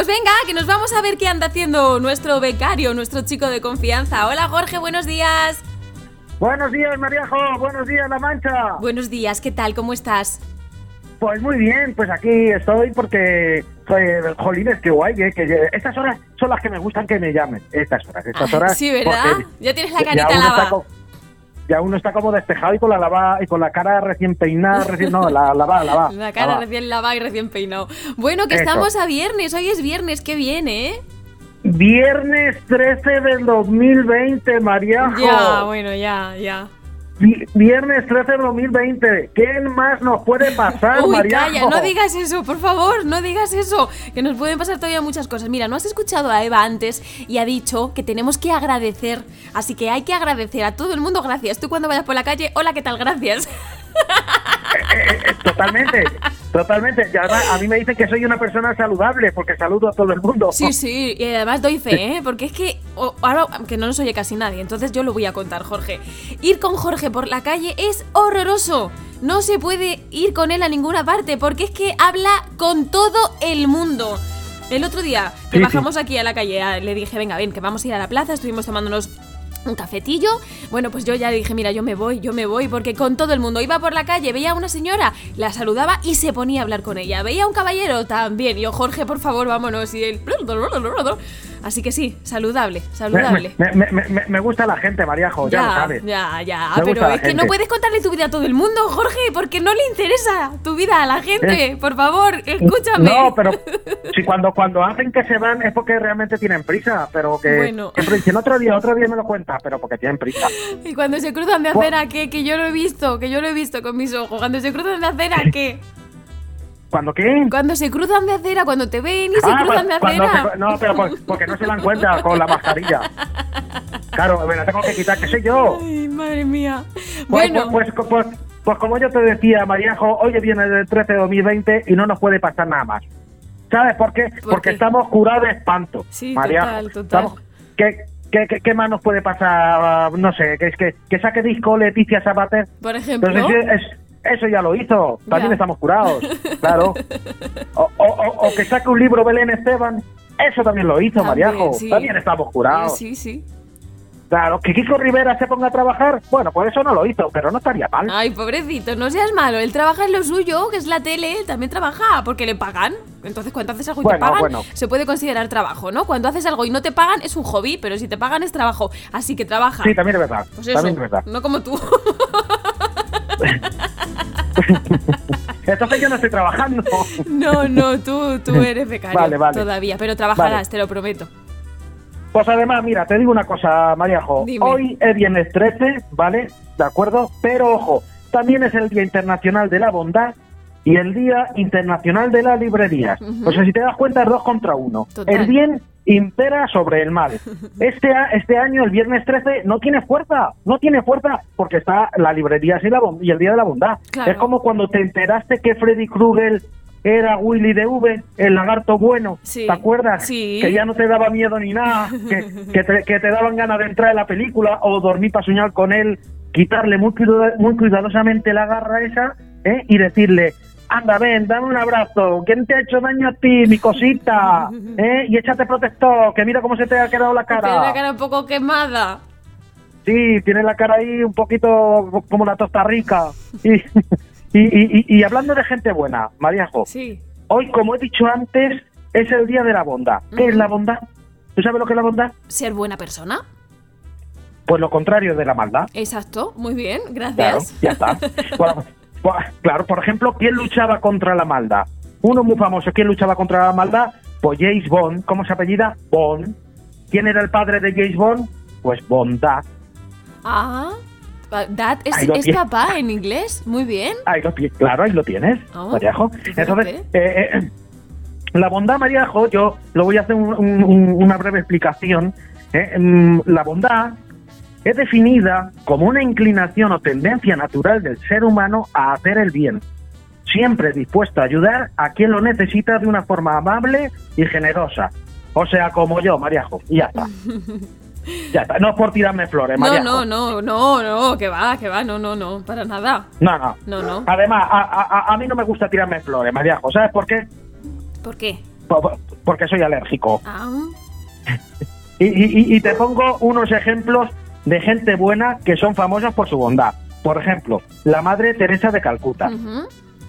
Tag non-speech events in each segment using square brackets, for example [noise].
Pues venga, que nos vamos a ver qué anda haciendo nuestro becario, nuestro chico de confianza. Hola Jorge, buenos días. Buenos días, Maríajo. Buenos días, La Mancha. Buenos días, ¿qué tal? ¿Cómo estás? Pues muy bien, pues aquí estoy porque, pues, jolines, qué guay, eh, que estas horas son las que me gustan que me llamen. Estas horas, estas horas. sí, ¿verdad? Ya tienes la carita está co- Ya uno está como despejado y con la lava, y con la cara recién peinada, recién, no, la lavada, lavada. La cara recién lavada y recién peinado. Bueno, que Eso. estamos a viernes, hoy es viernes, qué bien, ¿eh? Viernes 13 del 2020, Maríajo. Ya, bueno, ya, ya. Vi- Viernes 13 del 2020. ¿Qué más nos puede pasar, [laughs] Uy, Maríajo? calla, no digas eso, por favor, no digas eso, que nos pueden pasar todavía muchas cosas. Mira, no has escuchado a Eva antes y ha dicho que tenemos que agradecer, así que hay que agradecer a todo el mundo gracias. Tú cuando vayas por la calle, hola, ¿qué tal? Gracias. [laughs] [laughs] Totalmente, totalmente. Y además, a mí me dicen que soy una persona saludable porque saludo a todo el mundo. Sí, sí, y además doy fe, ¿eh? Porque es que o- ahora, que no nos oye casi nadie, entonces yo lo voy a contar, Jorge. Ir con Jorge por la calle es horroroso. No se puede ir con él a ninguna parte porque es que habla con todo el mundo. El otro día que Sí, sí. bajamos aquí a la calle, le dije, venga, ven, que vamos a ir a la plaza, estuvimos tomándonos un cafetillo. Bueno, pues yo ya le dije, mira, yo me voy, yo me voy, porque con todo el mundo iba por la calle, veía a una señora, la saludaba y se ponía a hablar con ella. Veía a un caballero también, y yo, Jorge, por favor, vámonos. Y él. Así que sí, saludable, saludable. me- me- me- gusta la gente, Maríajo, ya, lo sabes. ya, ya, Me pero es que no puedes contarle tu vida a todo el mundo, Jorge, porque no le interesa tu vida a la gente. Eh. Por favor, escúchame. No, pero si cuando cuando hacen que se van es porque realmente tienen prisa, pero que Bueno. siempre dicen otro día, otro día me lo cuenta, pero porque tienen prisa. Y cuando se cruzan de acera, ¿qué? Que yo lo he visto, que yo lo he visto con mis ojos. Cuando se cruzan de acera, ¿qué? ¿Cuándo qué? Cuando se cruzan de acera, cuando te ven y se Ah, cruzan de pues, cuando acera. se- no, pero por- porque no se dan cuenta con la mascarilla. Claro, me la tengo que quitar, que soy yo. Ay, madre mía. Pues, Bueno, pues, pues, pues, pues como yo te decía, Maríajo, hoy viene el 13 de 2020 y no nos puede pasar nada más. ¿Sabes por qué? ¿Por Porque qué? estamos curados de espanto. Sí, Maríajo. total, total. Estamos- ¿qué, qué, qué, qué más nos puede pasar? No sé, que es que, que saque disco Leticia Sabater. por ejemplo. Entonces, es- eso ya lo hizo. También Ya. estamos curados. Claro. O, o- o- o que saque un libro Belén Esteban. Eso también lo hizo, También, Mariajo. sí. También estamos curados. Sí, sí. Claro, que Kiko Rivera se ponga a trabajar. Bueno, pues eso no lo hizo, pero no estaría mal. Ay, pobrecito, no seas malo. Él trabaja en lo suyo, que es la tele. Él también trabaja porque le pagan. Entonces, cuando haces algo y te pagan, bueno. se puede considerar trabajo, ¿no? Cuando haces algo y no te pagan, es un hobby, pero si te pagan, es trabajo. Así que trabaja. Sí, también es verdad. Pues eso, también es verdad. no como tú. [laughs] [laughs] Entonces yo no estoy trabajando. no, no, tú, tú eres becario Vale, vale. todavía, pero trabajarás, Vale. te lo prometo. Pues además, mira, te digo una cosa, Mariajo. Dime. Hoy es viernes 13, ¿vale? ¿De acuerdo? Pero ojo, también es el Día Internacional de la Bondad y el Día Internacional de las Librerías. Ujú. O sea, si te das cuenta, es dos contra uno. Total. El bien impera sobre el mal. [laughs] Este, este año, el viernes 13, no tiene fuerza. No tiene fuerza porque está la librería y, la, y el Día de la Bondad. Claro. Es como cuando te enteraste que Freddy Krueger era Willy de V, el lagarto bueno. Sí, ¿Te acuerdas? sí. Que ya no te daba miedo ni nada, que, [laughs] que, te, que te daban ganas de entrar en la película o dormir para soñar con él, quitarle muy, muy cuidadosamente la garra esa ¿eh? y decirle, anda, ven, dame un abrazo, ¿quién te ha hecho daño a ti, mi cosita? [laughs] ¿eh? Y échate protector, que mira cómo se te ha quedado la Tiene la cara. cara un poco quemada. Sí, tiene la cara ahí un poquito como la tosta rica. [laughs] Y, y, y- y- hablando de gente buena, Mariajo, Sí. hoy, como he dicho antes, es el día de la bondad. ¿Qué es la bondad? ¿Tú sabes lo que es la bondad? Ser buena persona. Pues lo contrario de la maldad. Exacto, muy bien, Claro, gracias. ya está. [laughs] Bueno, claro, por ejemplo, ¿quién luchaba contra la maldad? Uno muy famoso, ¿quién luchaba contra la maldad? Pues James Bond. ¿Cómo se apellida? Bond. ¿Quién era el padre de James Bond? Pues Bondad. Ah, dad es, es papá en inglés, muy bien. Ahí lo claro, ahí lo tienes, Oh, Mariajo. fíjate. Entonces, eh, eh, la bondad, Mariajo, yo lo voy a hacer un- un- un- una breve explicación. eh. Mm, La bondad es definida como una inclinación o tendencia natural del ser humano a hacer el bien, siempre dispuesto a ayudar a quien lo necesita de una forma amable y generosa. O sea, como yo, Mariajo, y ya está. [laughs] Ya está, no es por tirarme flores, No, Mariajo. no, no, no, no, que va, que va, no, no, no, para nada. No, no. No, no. Además, a, a- a- mí no me gusta tirarme flores, Mariajo. ¿Sabes por qué? ¿Por qué? po- po- porque soy alérgico. Ah, [laughs] Y, y- y te pongo unos ejemplos de gente buena que son famosas por su bondad. Por ejemplo, la Madre Teresa de Calcuta,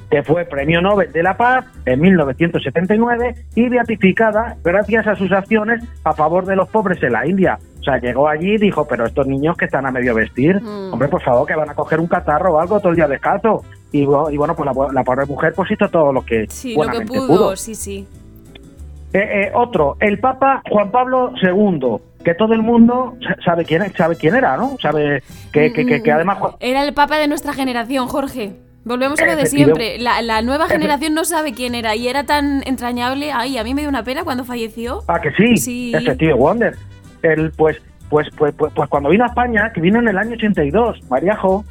que fue Premio Nobel de la Paz en 1979 y beatificada gracias a sus acciones a favor de los pobres en la India. O sea, llegó allí y dijo, pero estos niños que están a medio vestir, Mm. hombre, por favor, que van a coger un catarro o algo todo el día descalzo. Y, bu- y bueno, pues la, la pobre mujer pues hizo todo lo que Sí, lo que pudo, sí, sí. eh, eh, otro, el Papa Juan Pablo II, que todo el mundo sa- sabe quién, es- sabe quién era, ¿no? Sabe que, que, que- que además... Era el papa de nuestra generación, Jorge. Volvemos a lo de siempre. La, la nueva generación no sabe quién era y era tan entrañable. Ay, a mí me dio una pena cuando falleció. Ah, que sí, Sí. ese tío Wonder. El, pues, pues, pues, pues, pues cuando vino a España, que vino en el año 82, Mariajo,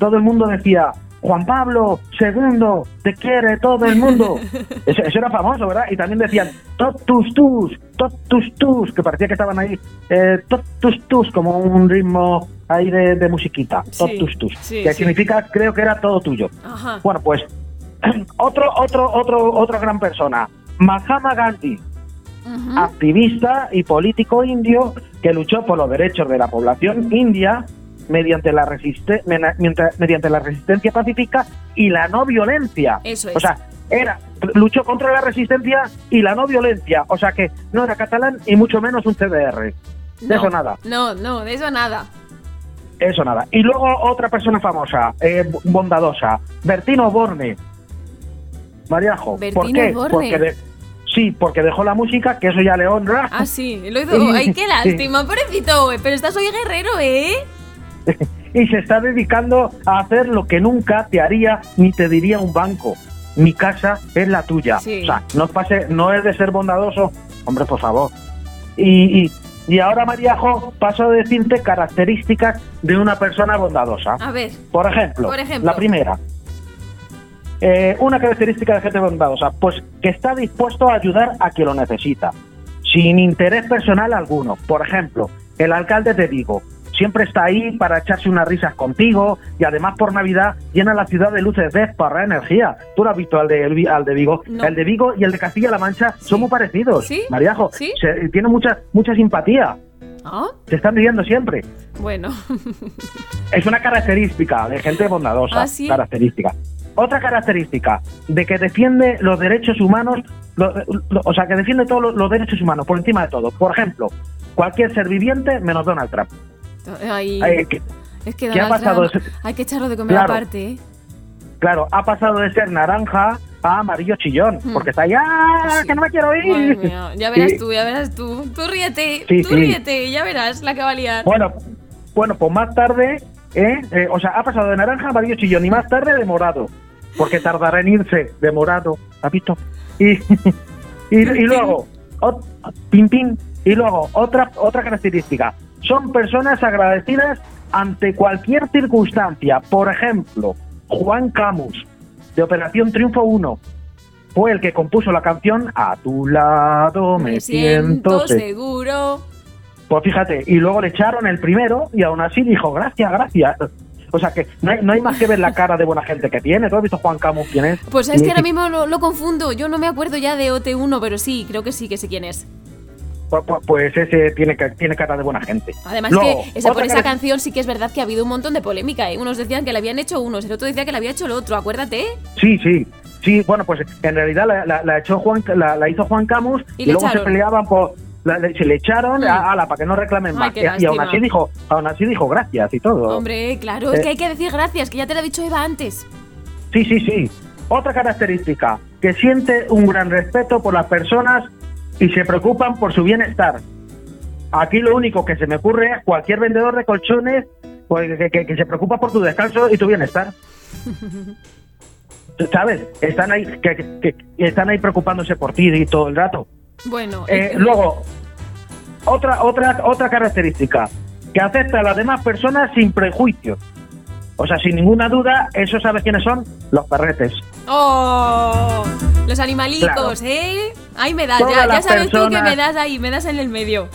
todo el mundo decía, Juan Pablo II, te quiere todo el mundo. [laughs] Eso, eso era famoso, ¿verdad? Y también decían, totus tus, totus tus, que parecía que estaban ahí, eh, totus tus, como un ritmo ahí de, de musiquita, Sí, totus tus, sí, que sí. significa, creo que era todo tuyo. Ajá. Bueno, pues [clears throat] otro, otro, otro, otra gran persona, Mahatma Gandhi, activista y político indio que luchó por los derechos de la población india mediante la, resiste- mediante la resistencia pacífica y la no violencia. Eso es. O sea, era luchó contra la resistencia y la no violencia. O sea que no era catalán y mucho menos un CDR. De No, eso nada. No, no, de eso nada. Eso nada. Y luego otra persona famosa, eh, bondadosa, Bertino Borne. Mariajo. ¿Por Bertino qué? Borne. Porque de- sí, porque dejó la música, que eso ya le honra. Ah, sí, lo hizo. [laughs] Ay, qué lástima, pobrecito. Pero estás hoy guerrero, ¿eh? [laughs] y se está dedicando a hacer lo que nunca te haría ni te diría un banco. Mi casa es la tuya. Sí. O sea, no pase, no es de ser bondadoso, hombre, por favor. Y, y, y ahora, Mariajo, paso a decirte características de una persona bondadosa. A ver. Por ejemplo, Por ejemplo. la primera. Eh, una característica de gente bondadosa, pues que está dispuesto a ayudar a quien lo necesita, sin interés personal alguno. Por ejemplo, el alcalde de Vigo siempre está ahí para echarse unas risas contigo y además por Navidad llena la ciudad de luces de para energía. ¿Tú lo has visto al de, el al de Vigo? No. El de Vigo y el de Castilla-La Mancha son muy parecidos. ¿Sí? Mariajo, ¿Sí? se- tiene mucha, mucha simpatía. Ah, Se están viendo siempre. bueno. Es una característica de gente bondadosa. ¿Ah, sí? Característica. Otra característica de que defiende los derechos humanos, lo- lo- o sea, que defiende todos los, los derechos humanos por encima de todo. Por ejemplo, cualquier ser viviente menos Donald Trump. Ay, que- es que ¿qué ha pasado? Trump, hay que echarlo de comer Claro. aparte, ¿eh? claro, ha pasado de ser naranja a amarillo chillón, Hmm. porque está ahí, ¡ah, Sí. que no me quiero ir! mía, ya verás tú, ya verás tú. Tú ríete, Sí, tú ríete, ya verás la que va a liar. Bueno, bueno, pues más tarde, ¿eh? Eh, o sea, ha pasado de naranja a amarillo chillón y más tarde de morado, porque tardará en irse de morado, ¿has visto? Y, [laughs] y, y luego, ot- pin, pin, y luego otra, otra característica, son personas agradecidas ante cualquier circunstancia. Por ejemplo, Juan Camus, de Operación Triunfo 1, fue el que compuso la canción A tu lado me, Me siento siento seguro. Pues fíjate, y luego le echaron el primero y aún así dijo, gracias, gracias. O sea que no hay, no hay más que ver la cara de buena gente que tiene. ¿Tú has visto Juan Camus quién es? Pues es que ahora mismo lo, lo confundo. Yo no me acuerdo ya de OT1, pero sí, creo que sí que sé quién es. Pues, ese tiene, tiene cara de buena gente. Además que esa, por esa canción sí que es verdad que ha habido un montón de polémica, ¿eh? Unos decían que la habían hecho unos, el otro decía que la había hecho el otro, acuérdate. Sí, sí. Sí, bueno, pues en realidad la, la- la echó Juan, la, la hizo Juan Camus Y luego echaron. se peleaban por... la- le- se le echaron Mm. a ala para que no reclamen Ay, más. Y, y aún así dijo, aún así dijo gracias y todo. Hombre, claro, es Eh. que hay que decir gracias, que ya te lo ha dicho Eva antes. Sí, sí, sí. Otra característica, que siente un gran respeto por las personas y se preocupan por su bienestar. Aquí lo único que se me ocurre es cualquier vendedor de colchones pues, que, que- que se preocupa por tu descanso y tu bienestar. [laughs] ¿Sabes? Están ahí, que, que- están ahí preocupándose por ti y todo el rato. Bueno, Eh, luego, otra, otra, otra característica, que acepta a las demás personas sin prejuicios. O sea, sin ninguna duda, ¿eso sabes quiénes son? Los perretes. ¡Oh! Los animalicos, Claro. ¿eh? Ahí me das, ya, ya las sabes tú que me das ahí, me das en el medio.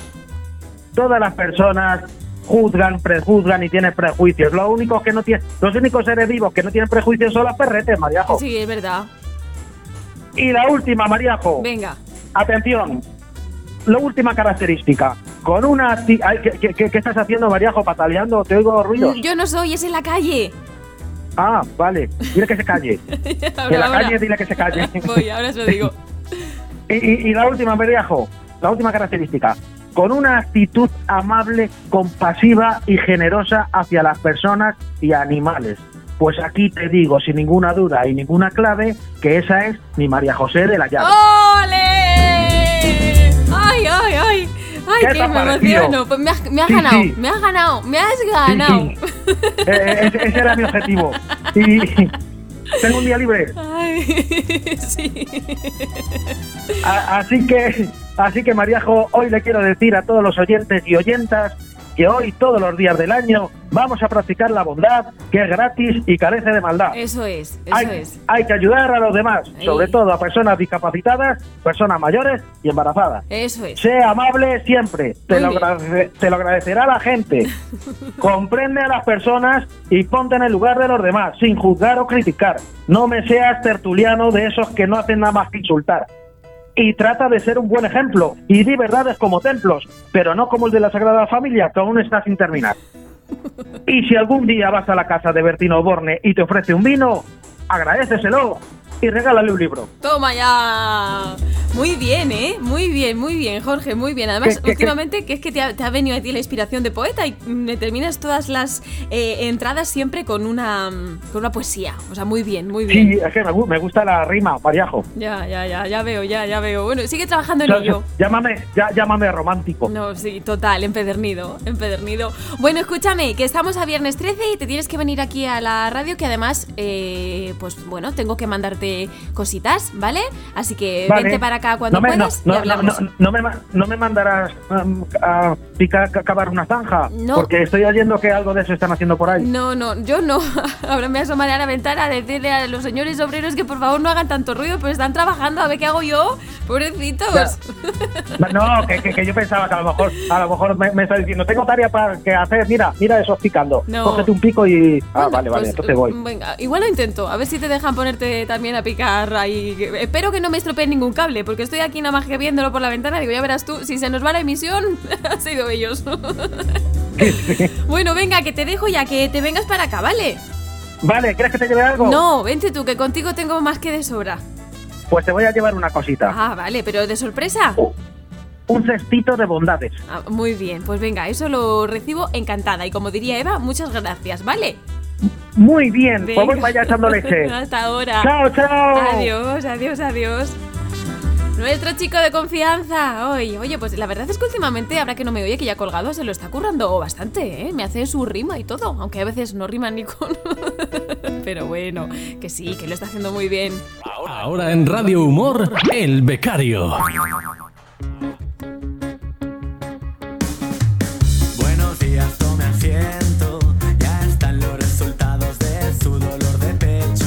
Todas las personas juzgan, prejuzgan y tienen prejuicios. Los únicos que no tienen, los únicos seres vivos que no tienen prejuicios son los perretes, Mariajo. Sí, es verdad. Y la última, Mariajo. Venga. atención, la última característica, con una... ¿qué, qué- qué- qué estás haciendo, Mariajo? ¿Pataleando? ¿Te oigo ruidos? Yo no soy, es en la calle. Ah, vale, dile que se calle. [laughs] Ahora, la ahora. calle dile que se calle. [laughs] Voy, ahora se lo digo. [laughs] Y, y- y la última, Mariajo, la última característica, con una actitud amable, compasiva y generosa hacia las personas y animales. Pues aquí te digo, sin ninguna duda y ninguna clave, que esa es mi María José de la Llave. ¡Ole! ¡Ay, ay, ay! ¡Ay, ¿Qué ha me emociono! Pues me has, me has Sí, ganado, sí. me has ganado, me has ganado. sí. Eh, ese, ese era mi objetivo. Y tengo un día libre. Ay, [laughs] sí. A- así que, así que Mariajo, hoy le quiero decir a todos los oyentes y oyentas que hoy, todos los días del año, vamos a practicar la bondad, que es gratis y carece de maldad. Eso es, eso hay, es. hay que ayudar a los demás, sobre todo a personas discapacitadas, personas mayores y embarazadas. Eso es. Sé amable siempre, te lo, agradece- te lo agradecerá la gente. [laughs] Comprende a las personas y ponte en el lugar de los demás, sin juzgar o criticar. No me seas tertuliano de esos que no hacen nada más que insultar. Y trata de ser un buen ejemplo y di verdades como templos, pero no como el de la Sagrada Familia, que aún está sin terminar. Y si algún día vas a la casa de Bertino Borne y te ofrece un vino, agradeceselo y regálale un libro. Toma ya. Muy bien, ¿eh? Muy bien, muy bien, Jorge, muy bien. Además, ¿Qué, qué, últimamente, que es que te ha, te ha venido a ti la inspiración de poeta y me terminas todas las eh, entradas siempre con una, con una poesía. O sea, muy bien, muy bien. Sí, es que me, gu- me gusta la rima, Mariajo. Ya, ya, ya, ya veo, ya, ya veo. Bueno, sigue trabajando en ello. Llámame, ya- llámame romántico. No, sí, total, empedernido, empedernido. Bueno, escúchame, que estamos a viernes 13 y te tienes que venir aquí a la radio, que además, eh, pues bueno, tengo que mandarte cositas, ¿vale? Así que Vale. vente para acá cuando no me, no, puedas no, y no, hablamos. no- no me, no me mandarás um, a picar, a cavar una zanja, No. porque estoy oyendo que algo de eso están haciendo por ahí. No, no, yo no. [laughs] Ahora me asomaré a la ventana a decirle a los señores obreros que por favor no hagan tanto ruido, pero están trabajando, a ver qué hago yo. Pobrecitos. [laughs] No, que, que- que yo pensaba que a lo mejor, a lo mejor me, me está diciendo, tengo tarea para que hacer, mira, mira esos picando. Cógete un pico y. Ah, Bueno, vale, vale, pues, entonces voy. Venga, igual lo intento. A ver si te dejan ponerte también a picar ahí. Espero que no me estropeen ningún cable, porque estoy aquí nada más que viéndolo por la ventana. Digo, ya verás tú, si se nos va la emisión, [laughs] han sido ellos. [laughs] bueno, venga, que te dejo ya, que te vengas para acá, ¿vale? Vale, ¿quieres que te lleve algo? No, vente tú, que contigo tengo más que de sobra. Pues te voy a llevar una cosita. Ah, vale, pero de sorpresa. Oh, Un cestito de bondades. Ah, muy bien, pues venga, eso lo recibo encantada. Y como diría Eva, muchas gracias, ¿vale? Muy bien, voy vaya echando leche. [laughs] Hasta ahora. chao, chao. Adiós, adiós, adiós. Nuestro chico de confianza. Oye, oye, pues la verdad es que últimamente, ahora que no me oye, que ya colgado, se lo está currando bastante, ¿eh? Me hace su rima y todo, aunque a veces no rima ni con... [laughs] Pero bueno, que sí, que lo está haciendo muy bien. Ahora en Radio Humor, El Becario.